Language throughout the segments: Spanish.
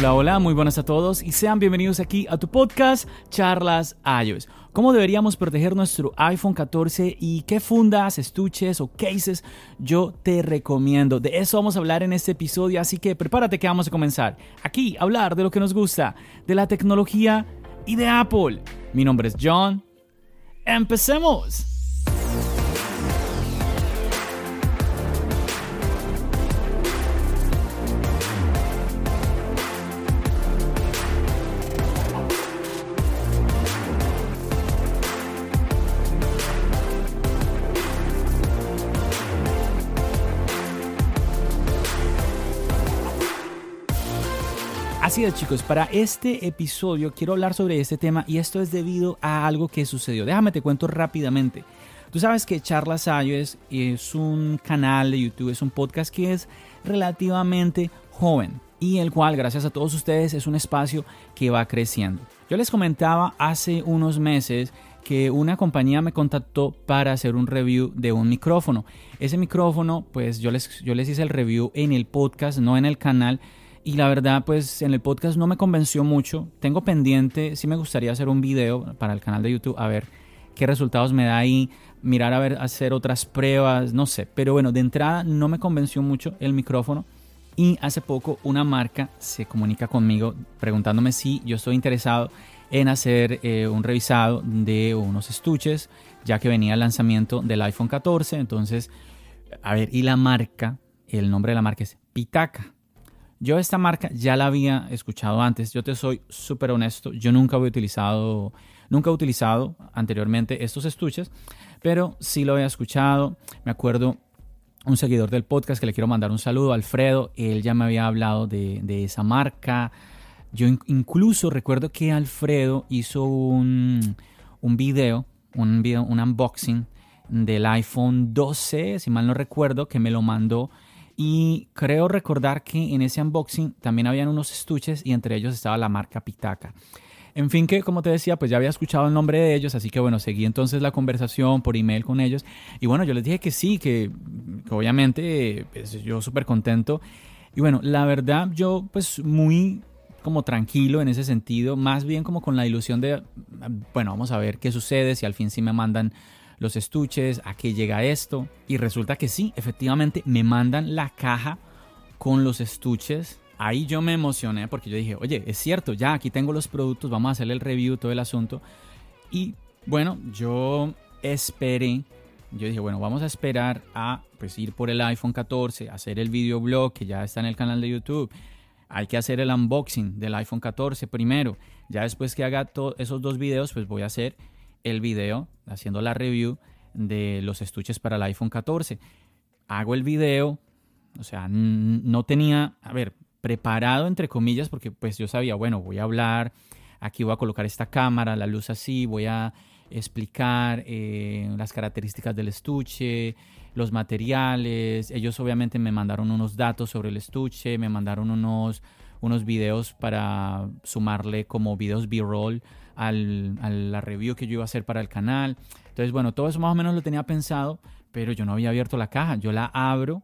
Hola, hola, muy buenas a todos y sean bienvenidos aquí a tu podcast Charlas iOS. ¿Cómo deberíamos proteger nuestro iPhone 14 y qué fundas, estuches o cases yo te recomiendo? De eso vamos a hablar en este episodio, así que prepárate que vamos a comenzar. Aquí a hablar de lo que nos gusta, de la tecnología y de Apple. Mi nombre es John. ¡Empecemos! Así es chicos, para este episodio quiero hablar sobre este tema y esto es debido a algo que sucedió. Déjame te cuento rápidamente. Tú sabes que Charlas iOS es un canal de YouTube, es un podcast que es relativamente joven y el cual gracias a todos ustedes es un espacio que va creciendo. Yo les comentaba hace unos meses que una compañía me contactó para hacer un review de un micrófono. Ese micrófono, pues yo les, yo les hice el review en el podcast, no en el canal y la verdad pues en el podcast no me convenció mucho. Tengo pendiente, sí me gustaría hacer un video para el canal de YouTube a ver qué resultados me da ahí, mirar a ver, hacer otras pruebas, no sé. Pero bueno, de entrada no me convenció mucho el micrófono. Y hace poco una marca se comunica conmigo preguntándome si yo estoy interesado en hacer eh, un revisado de unos estuches, ya que venía el lanzamiento del iPhone 14. Entonces, a ver, y la marca, el nombre de la marca es Pitaka. Yo esta marca ya la había escuchado antes, yo te soy súper honesto, yo nunca había utilizado, nunca he utilizado anteriormente estos estuches, pero sí lo había escuchado, me acuerdo un seguidor del podcast que le quiero mandar un saludo, Alfredo, él ya me había hablado de, esa marca, yo incluso recuerdo que Alfredo hizo un, un video, un video, un unboxing del iPhone 12, si mal no recuerdo, que me lo mandó y creo recordar que en ese unboxing también habían unos estuches y entre ellos estaba la marca Pitaka. En fin, que como te decía, pues ya había escuchado el nombre de ellos, así que bueno, seguí entonces la conversación por email con ellos. Y bueno, yo les dije que sí, que, obviamente pues, yo súper contento. Y bueno, la verdad yo pues muy como tranquilo en ese sentido, más bien como con la ilusión de, bueno, vamos a ver qué sucede, si al fin sí me mandan los estuches, a qué llega esto. Y resulta que sí, efectivamente me mandan la caja con los estuches. Ahí yo me emocioné porque yo dije, oye, es cierto, ya aquí tengo los productos, vamos a hacer el review, todo el asunto. Y bueno, yo esperé, yo dije, bueno, vamos a esperar a pues ir por el iPhone 14, hacer el videoblog que ya está en el canal de YouTube. Hay que hacer el unboxing del iPhone 14 primero. Ya después que haga esos dos videos, pues voy a hacer el video, haciendo la review de los estuches para el iPhone 14. Hago el video, o sea, no tenía, a ver, preparado entre comillas, porque pues yo sabía, bueno, voy a hablar, aquí voy a colocar esta cámara, la luz así, voy a explicar eh, las características del estuche, los materiales. Ellos obviamente me mandaron unos datos sobre el estuche, me mandaron unos, unos videos para sumarle como videos B-roll al, a la review que yo iba a hacer para el canal. Entonces, bueno, todo eso más o menos lo tenía pensado, pero yo no había abierto la caja. Yo la abro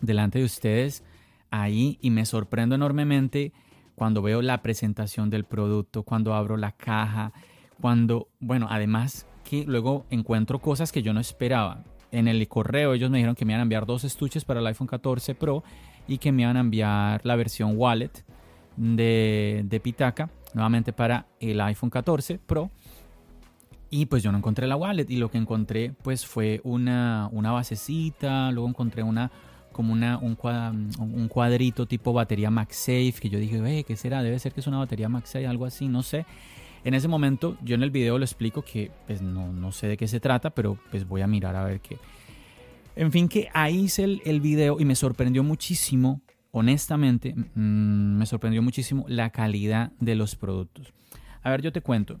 delante de ustedes ahí y me sorprendo enormemente cuando veo la presentación del producto, cuando abro la caja, cuando, bueno, además que luego encuentro cosas que yo no esperaba. En el correo ellos me dijeron que me iban a enviar dos estuches para el iPhone 14 Pro y que me iban a enviar la versión wallet de, de Pitaka nuevamente para el iPhone 14 Pro. Y pues yo no encontré la wallet y lo que encontré pues fue una, una basecita, luego encontré una como una, un, un cuadrito tipo batería MagSafe que yo dije, ¿qué será? Debe ser que es una batería MagSafe, algo así, no sé. En ese momento yo en el video lo explico que pues no, no sé de qué se trata, pero pues voy a mirar a ver qué. En fin, que ahí hice el, el video y me sorprendió muchísimo, honestamente, mm, me sorprendió muchísimo la calidad de los productos. A ver, yo te cuento.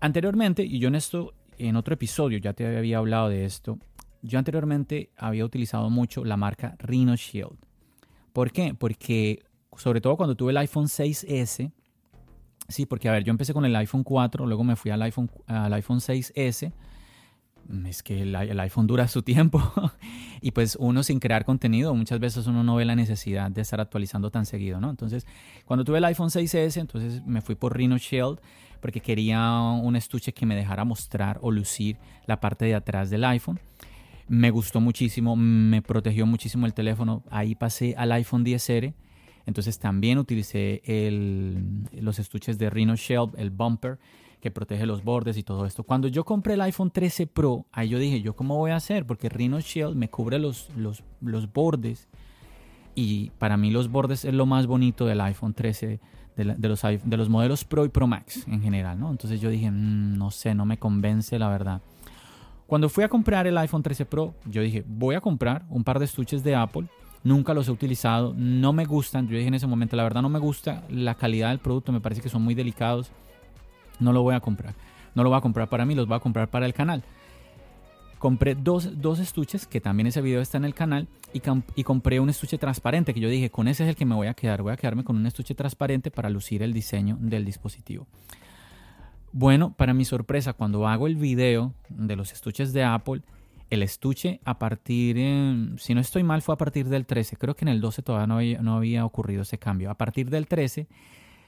Anteriormente, y yo en esto, en otro episodio ya te había hablado de esto, yo anteriormente había utilizado mucho la marca Rhino Shield. ¿Por qué? Porque sobre todo cuando tuve el iPhone 6S, sí, porque a ver, yo empecé con el iPhone 4, luego me fui al iPhone, al iPhone 6S, es que el, el, iPhone dura su tiempo y pues uno sin crear contenido muchas veces uno no ve la necesidad de estar actualizando tan seguido, ¿no? Entonces cuando tuve el iPhone 6S entonces me fui por Rhino Shield porque quería un estuche que me dejara mostrar o lucir la parte de atrás del iPhone. Me gustó muchísimo, me protegió muchísimo el teléfono. Ahí pasé al iPhone 10R. Entonces también utilicé el, los estuches de Rhino Shield, el bumper que protege los bordes y todo esto. Cuando yo compré el iPhone 13 Pro, ahí yo dije, ¿yo cómo voy a hacer? Porque Rhino Shield me cubre los, los, los bordes y para mí los bordes es lo más bonito del iPhone 13, de, los, de los modelos Pro y Pro Max en general, ¿no? Entonces yo dije, mmm, no sé, no me convence la verdad. Cuando fui a comprar el iPhone 13 Pro, yo dije, voy a comprar un par de estuches de Apple. Nunca los he utilizado, no me gustan. Yo dije en ese momento, la verdad no me gusta la calidad del producto, me parece que son muy delicados no lo voy a comprar. No lo voy a comprar para mí, los voy a comprar para el canal. Compré dos, dos estuches, que también ese video está en el canal, y, compré un estuche transparente, que yo dije, con ese es el que me voy a quedar. Voy a quedarme con un estuche transparente para lucir el diseño del dispositivo. Bueno, para mi sorpresa, cuando hago el video de los estuches de Apple, el estuche a partir, eh, si no estoy mal, fue a partir del 13. Creo que en el 12 todavía no no había ocurrido ese cambio. A partir del 13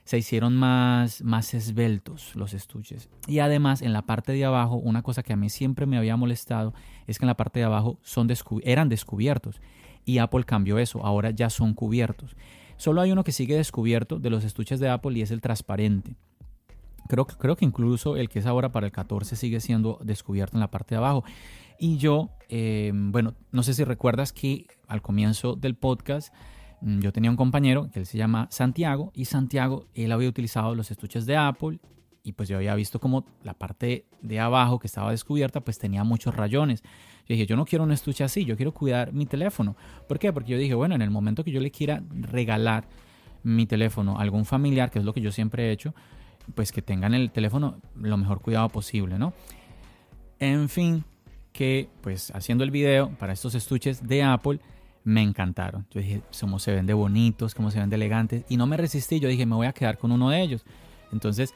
se hicieron más, más esbeltos los estuches. Y además en la parte de abajo, una cosa que a mí siempre me había molestado es que en la parte de abajo son eran descubiertos. Y Apple cambió eso, ahora ya son cubiertos. Solo hay uno que sigue descubierto de los estuches de Apple y es el transparente. Creo, creo que incluso el que es ahora para el 14 sigue siendo descubierto en la parte de abajo. Y yo, eh, bueno, no sé si recuerdas que al comienzo del podcast yo tenía un compañero que él se llama Santiago y Santiago, él había utilizado los estuches de Apple y pues yo había visto como la parte de abajo que estaba descubierta pues tenía muchos rayones. Yo dije, yo no quiero un estuche así, yo quiero cuidar mi teléfono. ¿Por qué? Porque yo dije, bueno, en el momento que yo le quiera regalar mi teléfono a algún familiar, que es lo que yo siempre he hecho, pues que tengan el teléfono lo mejor cuidado posible, ¿no? En fin, que pues haciendo el video para estos estuches de Apple, me encantaron. Yo dije, cómo se ven de bonitos, cómo se ven de elegantes. Y no me resistí, yo dije, me voy a quedar con uno de ellos. Entonces,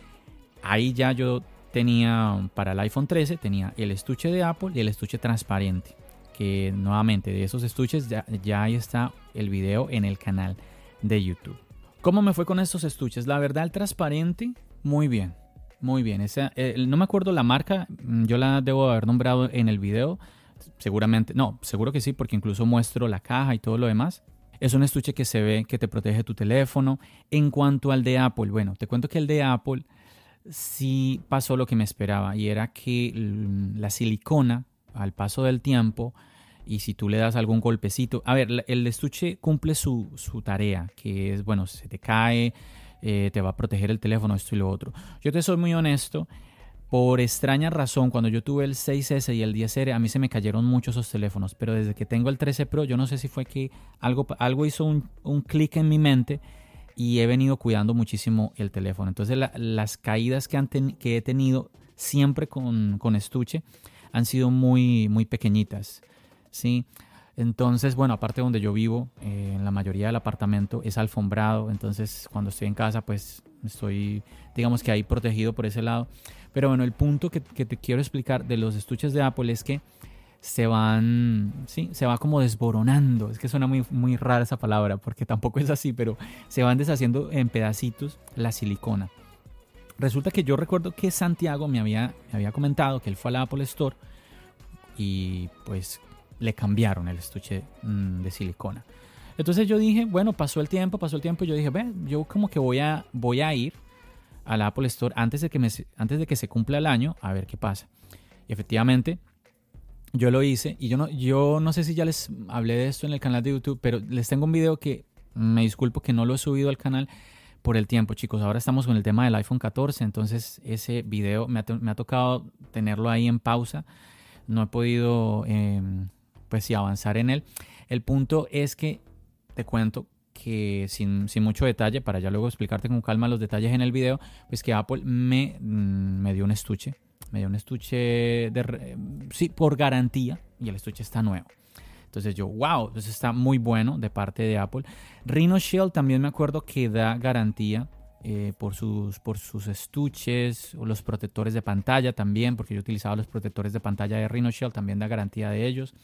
ahí ya yo tenía, para el iPhone 13, tenía el estuche de Apple y el estuche transparente. Que nuevamente, de esos estuches ya, ya ahí está el video en el canal de YouTube. ¿Cómo me fue con estos estuches? La verdad, el transparente, muy bien. Muy bien. Esa, eh, no me acuerdo la marca, yo la debo haber nombrado en el video seguramente, no, seguro que sí, porque incluso muestro la caja y todo lo demás. Es un estuche que se ve que te protege tu teléfono. En cuanto al de Apple, bueno, te cuento que el de Apple sí pasó lo que me esperaba y era que la silicona al paso del tiempo y si tú le das algún golpecito, a ver, el estuche cumple su, su tarea, que es, bueno, se te cae, eh, te va a proteger el teléfono, esto y lo otro. Yo te soy muy honesto por extraña razón, cuando yo tuve el 6S y el 10R, a mí se me cayeron muchos esos teléfonos, pero desde que tengo el 13 Pro, yo no sé si fue que algo, algo hizo un, un clic en mi mente y he venido cuidando muchísimo el teléfono. Entonces las caídas que, han que he tenido siempre con, con, estuche han sido muy, muy pequeñitas. ¿sí? Entonces, bueno, aparte donde yo vivo, eh, en la mayoría del apartamento es alfombrado, entonces cuando estoy en casa, pues estoy, digamos que ahí protegido por ese lado. Pero bueno, el punto que, te quiero explicar de los estuches de Apple es que se van, sí, se va como desboronando. Es que suena muy, muy rara esa palabra porque tampoco es así, pero se van deshaciendo en pedacitos la silicona. Resulta que yo recuerdo que Santiago me había, me había comentado que él fue a la Apple Store y pues le cambiaron el estuche mm, de silicona. Entonces yo dije, bueno, pasó el tiempo, pasó el tiempo, y yo dije, ve, yo como que voy a, voy a ir a la Apple Store antes de, que antes de que se cumpla el año a ver qué pasa. Y efectivamente, yo lo hice y yo no, yo no sé si ya les hablé de esto en el canal de YouTube, pero les tengo un video que me disculpo que no lo he subido al canal por el tiempo, chicos. Ahora estamos con el tema del iPhone 14, entonces ese video me ha, tocado tenerlo ahí en pausa. No he podido em, pues sí, avanzar en él. El punto es que te cuento que sin, mucho detalle, para ya luego explicarte con calma los detalles en el video, pues que Apple me, mm, me dio un estuche, me dio un estuche de, sí, por garantía y el estuche está nuevo. Entonces yo, wow, entonces está muy bueno de parte de Apple. Rhino Shield también me acuerdo que da garantía eh, por, sus, por sus estuches o los protectores de pantalla también, porque yo utilizaba los protectores de pantalla de Rhino Shield, también da garantía de ellos.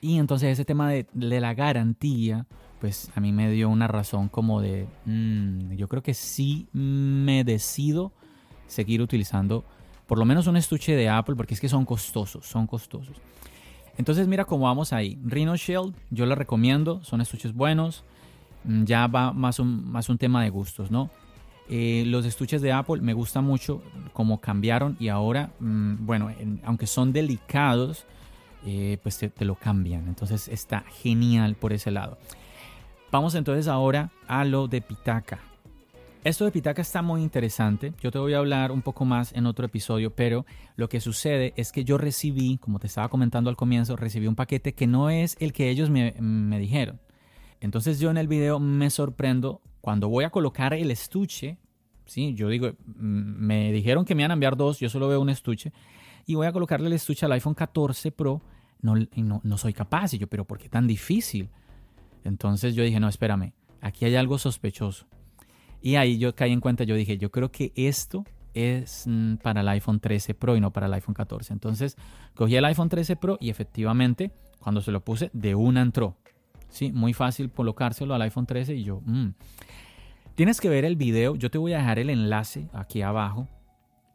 Y entonces ese tema de, la garantía, pues a mí me dio una razón como de, mm, yo creo que sí me decido seguir utilizando por lo menos un estuche de Apple, porque es que son costosos, son costosos. Entonces mira cómo vamos ahí. Rhino Shield, yo lo recomiendo, son estuches buenos. Mm, ya va más un, más un tema de gustos, ¿no? Eh, los estuches de Apple me gusta mucho cómo cambiaron y ahora, mm, bueno, aunque son delicados, eh, pues te, lo cambian. Entonces está genial por ese lado. Vamos entonces ahora a lo de Pitaca. Esto de Pitaca está muy interesante. Yo te voy a hablar un poco más en otro episodio, pero lo que sucede es que yo recibí, como te estaba comentando al comienzo, recibí un paquete que no es el que ellos me, dijeron. Entonces yo en el video me sorprendo cuando voy a colocar el estuche. Sí, yo digo, mm, me dijeron que me iban a enviar dos, yo solo veo un estuche. Y voy a colocarle el estuche al iPhone 14 Pro. No, no, no soy capaz. Y yo, pero ¿por qué tan difícil? Entonces yo dije, no, espérame, aquí hay algo sospechoso. Y ahí yo caí en cuenta, yo dije, yo creo que esto es mm, para el iPhone 13 Pro y no para el iPhone 14. Entonces cogí el iPhone 13 Pro y efectivamente cuando se lo puse de una entró. Sí, muy fácil colocárselo al iPhone 13 y yo... Mm. Tienes que ver el video, yo te voy a dejar el enlace aquí abajo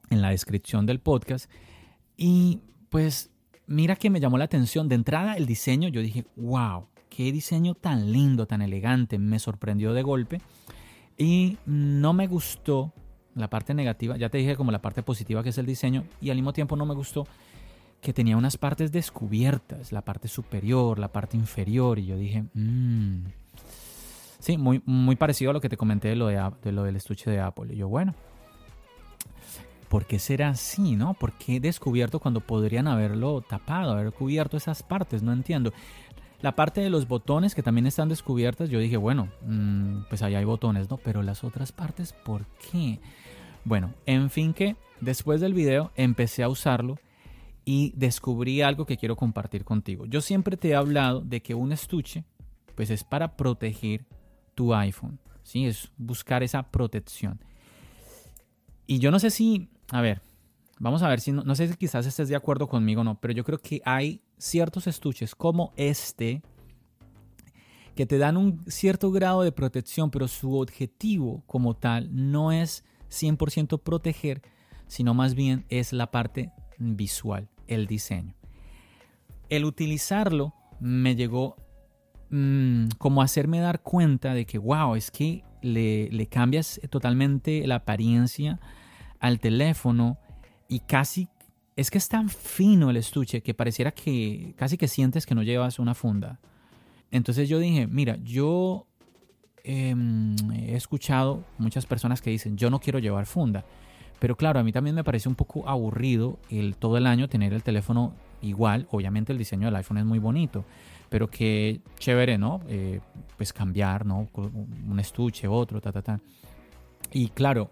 en la descripción del podcast. Y pues mira que me llamó la atención. De entrada el diseño, yo dije, wow, qué diseño tan lindo, tan elegante, me sorprendió de golpe. Y no me gustó la parte negativa, ya te dije como la parte positiva que es el diseño, y al mismo tiempo no me gustó que tenía unas partes descubiertas, la parte superior, la parte inferior, y yo dije, mmm. sí, muy, muy parecido a lo que te comenté de lo, de, lo del estuche de Apple. Y yo, bueno, ¿por qué será así, no? ¿Por qué descubierto cuando podrían haberlo tapado, haber cubierto esas partes? No entiendo. La parte de los botones que también están descubiertas, yo dije, bueno, mm, pues ahí hay botones, ¿no? Pero las otras partes, ¿por qué? Bueno, en fin que después del video empecé a usarlo y descubrí algo que quiero compartir contigo. Yo siempre te he hablado de que un estuche, pues es para proteger tu iPhone, ¿sí? Es buscar esa protección. Y yo no sé si, a ver, vamos a ver si, no, no sé si quizás estés de acuerdo conmigo o no, pero yo creo que hay ciertos estuches como este que te dan un cierto grado de protección, pero su objetivo como tal no es 100% proteger, sino más bien es la parte visual, el diseño. El utilizarlo me llegó mm, como hacerme dar cuenta de que, wow, es que le cambias totalmente la apariencia al teléfono y casi es que es tan fino el estuche que pareciera que casi que sientes que no llevas una funda. Entonces yo dije, mira, yo em, he escuchado muchas personas que dicen, yo no quiero llevar funda. Pero claro, a mí también me parece un poco aburrido el todo el año tener el teléfono igual. Obviamente el diseño del iPhone es muy bonito, pero que chévere, ¿no? Eh, pues cambiar, ¿no? Un estuche, otro, ta, ta, ta. Y claro,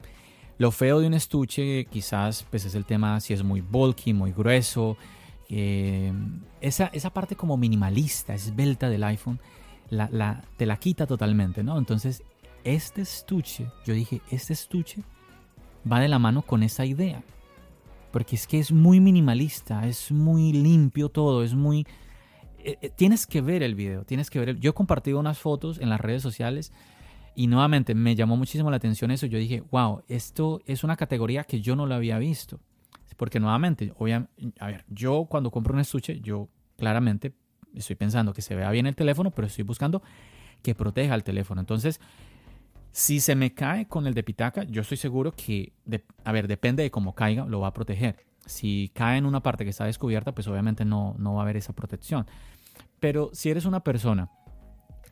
lo feo de un estuche quizás pues es el tema si es muy bulky, muy grueso. Eh, esa, esa, parte como minimalista, esbelta del iPhone, la, te la quita totalmente, ¿no? Entonces, este estuche, yo dije, este estuche va de la mano con esa idea. Porque es que es muy minimalista, es muy limpio todo, es muy... Eh, eh, tienes que ver el video, tienes que ver... Yo he compartido unas fotos en las redes sociales y nuevamente me llamó muchísimo la atención eso. Yo dije, wow, esto es una categoría que yo no lo había visto. Porque nuevamente, a ver, yo cuando compro un estuche, yo claramente estoy pensando que se vea bien el teléfono, pero estoy buscando que proteja el teléfono. Entonces, si se me cae con el de pitaca, yo estoy seguro que, a ver, depende de cómo caiga, lo va a proteger. Si cae en una parte que está descubierta, pues obviamente no, no va a haber esa protección. Pero si eres una persona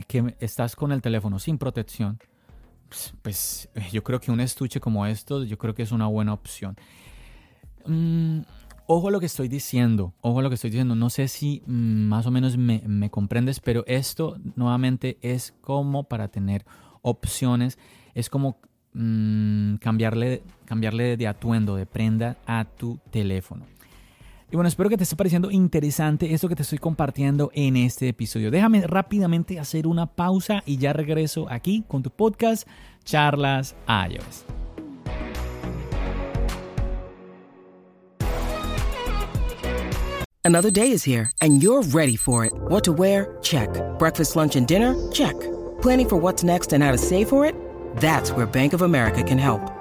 que estás con el teléfono sin protección, pues, pues yo creo que un estuche como estos, yo creo que es una buena opción. Mm, Ojo a lo que estoy diciendo, ojo a lo que estoy diciendo. No sé si mm, más o menos me, me comprendes, pero esto nuevamente es como para tener opciones, es como mmm, cambiarle, cambiarle de atuendo, de prenda a tu teléfono. Y bueno, espero que te esté pareciendo interesante esto que te estoy compartiendo en este episodio. Déjame rápidamente hacer una pausa y ya regreso aquí con tu podcast Charlas iOS. Another day is here and you're ready for it. What to wear? Check. Breakfast, lunch and dinner? Check. Planning for what's next and how to save for it? That's where Bank of America can help.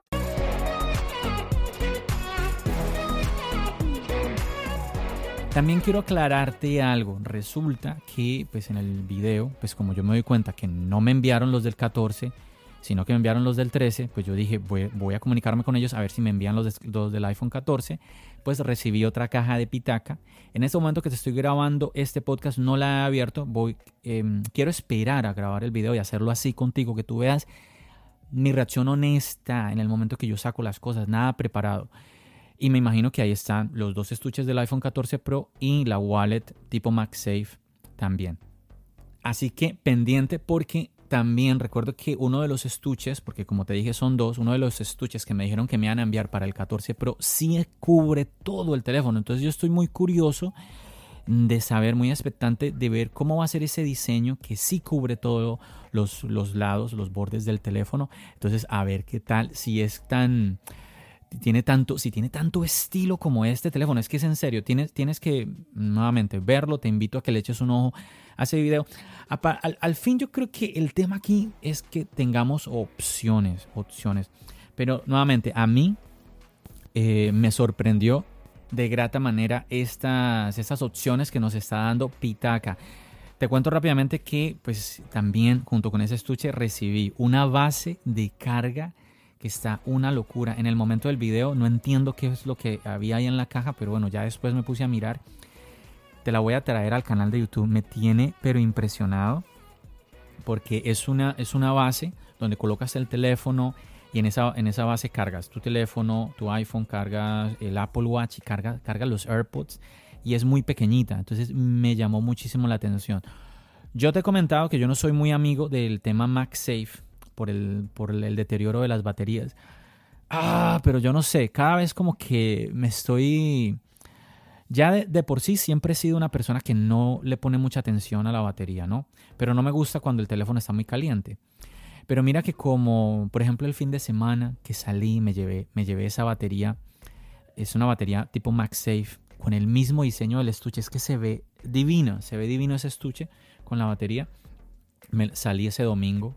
También quiero aclararte algo. Resulta que pues en el video, pues como yo me doy cuenta que no me enviaron los del 14, sino que me enviaron los del 13, pues yo dije, voy, a comunicarme con ellos a ver si me envían los, del iPhone 14. Pues recibí otra caja de pitaca. En este momento que te estoy grabando este podcast no la he abierto. Voy, em, quiero esperar a grabar el video y hacerlo así contigo, que tú veas mi reacción honesta en el momento que yo saco las cosas, nada preparado. Y me imagino que ahí están los dos estuches del iPhone 14 Pro y la wallet tipo MagSafe también. Así que pendiente porque también recuerdo que uno de los estuches, porque como te dije son dos, uno de los estuches que me dijeron que me iban a enviar para el 14 Pro sí cubre todo el teléfono. Entonces yo estoy muy curioso de saber, muy expectante de ver cómo va a ser ese diseño que sí cubre todos los, los lados, los bordes del teléfono. Entonces a ver qué tal, si es tan tiene tanto, si tiene tanto estilo como este teléfono, es que es en serio, tienes, tienes que nuevamente verlo, te invito a que le eches un ojo a ese video. Al, fin yo creo que el tema aquí es que tengamos opciones, opciones. Pero nuevamente, a mí eh, me sorprendió de grata manera estas, estas opciones que nos está dando Pitaka. Te cuento rápidamente que pues también junto con ese estuche recibí una base de carga que está una locura. En el momento del video no entiendo qué es lo que había ahí en la caja, pero bueno, ya después me puse a mirar. Te la voy a traer al canal de YouTube. Me tiene pero impresionado porque es una, es una base donde colocas el teléfono y en esa, en esa base cargas tu teléfono, tu iPhone, cargas el Apple Watch y cargas carga los AirPods y es muy pequeñita. Entonces me llamó muchísimo la atención. Yo te he comentado que yo no soy muy amigo del tema MagSafe por el, por el deterioro de las baterías. Ah, pero yo no sé, cada vez como que me estoy... Ya de, por sí siempre he sido una persona que no le pone mucha atención a la batería, ¿no? Pero no me gusta cuando el teléfono está muy caliente. Pero mira que como, por ejemplo, el fin de semana que salí, me llevé, me llevé esa batería. Es una batería tipo MagSafe con el mismo diseño del estuche. Es que se ve divino, se ve divino ese estuche con la batería. Me, salí ese domingo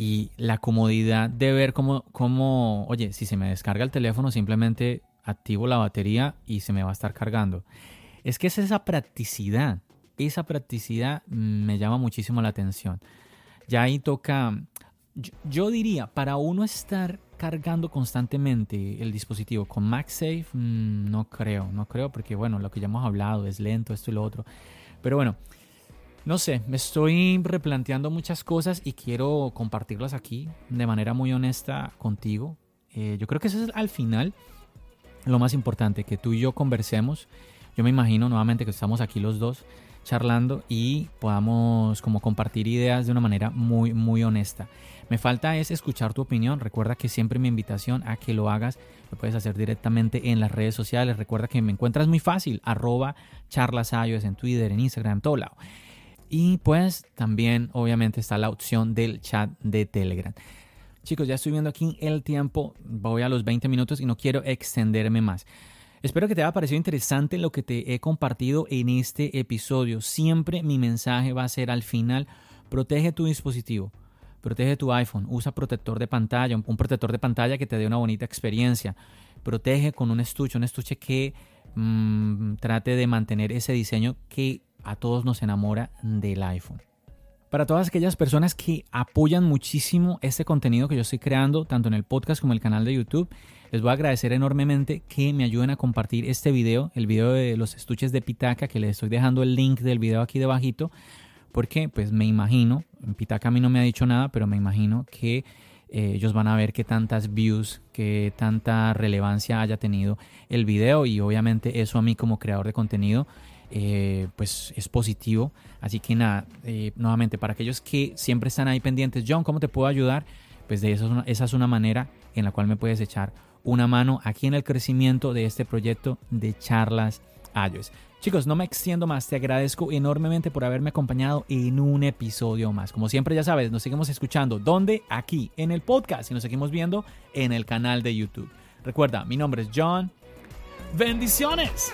y la comodidad de ver cómo, cómo, oye, si se me descarga el teléfono, simplemente activo la batería y se me va a estar cargando. Es que es esa practicidad, esa practicidad me llama muchísimo la atención. Ya ahí toca, yo, diría, para uno estar cargando constantemente el dispositivo con MagSafe, mm, no creo, no creo, porque bueno, lo que ya hemos hablado es lento, esto y lo otro. Pero bueno, no sé, me estoy replanteando muchas cosas y quiero compartirlas aquí de manera muy honesta contigo. Eh, yo creo que eso es al final lo más importante, que tú y yo conversemos. Yo me imagino nuevamente que estamos aquí los dos charlando y podamos como compartir ideas de una manera muy muy honesta. Me falta es escuchar tu opinión. Recuerda que siempre mi invitación a que lo hagas lo puedes hacer directamente en las redes sociales. Recuerda que me encuentras muy fácil, arroba charlasayos en Twitter, en Instagram, en todo lado. Y pues también obviamente está la opción del chat de Telegram. Chicos, ya estoy viendo aquí el tiempo, voy a los 20 minutos y no quiero extenderme más. Espero que te haya parecido interesante lo que te he compartido en este episodio. Siempre mi mensaje va a ser al final, protege tu dispositivo, protege tu iPhone, usa protector de pantalla, un protector de pantalla que te dé una bonita experiencia. Protege con un estuche, un estuche que mm, trate de mantener ese diseño que a todos nos enamora del iPhone. para todas aquellas personas que apoyan muchísimo este contenido que yo estoy creando, tanto en el podcast como en el canal de YouTube. Les voy a agradecer enormemente que me ayuden a compartir este video, el video de los estuches de Pitaca, que les estoy dejando el link del video aquí debajito, porque pues me imagino, Pitaca a mí no me ha dicho nada, pero me imagino que eh, ellos van a ver qué tantas views, qué tanta relevancia haya tenido el video y obviamente eso a mí como creador de contenido eh, pues es positivo. Así que nada, eh, nuevamente para aquellos que siempre están ahí pendientes, John, ¿cómo te puedo ayudar? Pues de eso, esa es una manera en la cual me puedes echar una mano aquí en el crecimiento de este proyecto de charlas iOS. Chicos, no me extiendo más, te agradezco enormemente por haberme acompañado en un episodio más. Como siempre ya sabes, nos seguimos escuchando. ¿Dónde? Aquí, en el podcast y nos seguimos viendo en el canal de YouTube. Recuerda, mi nombre es John. Bendiciones.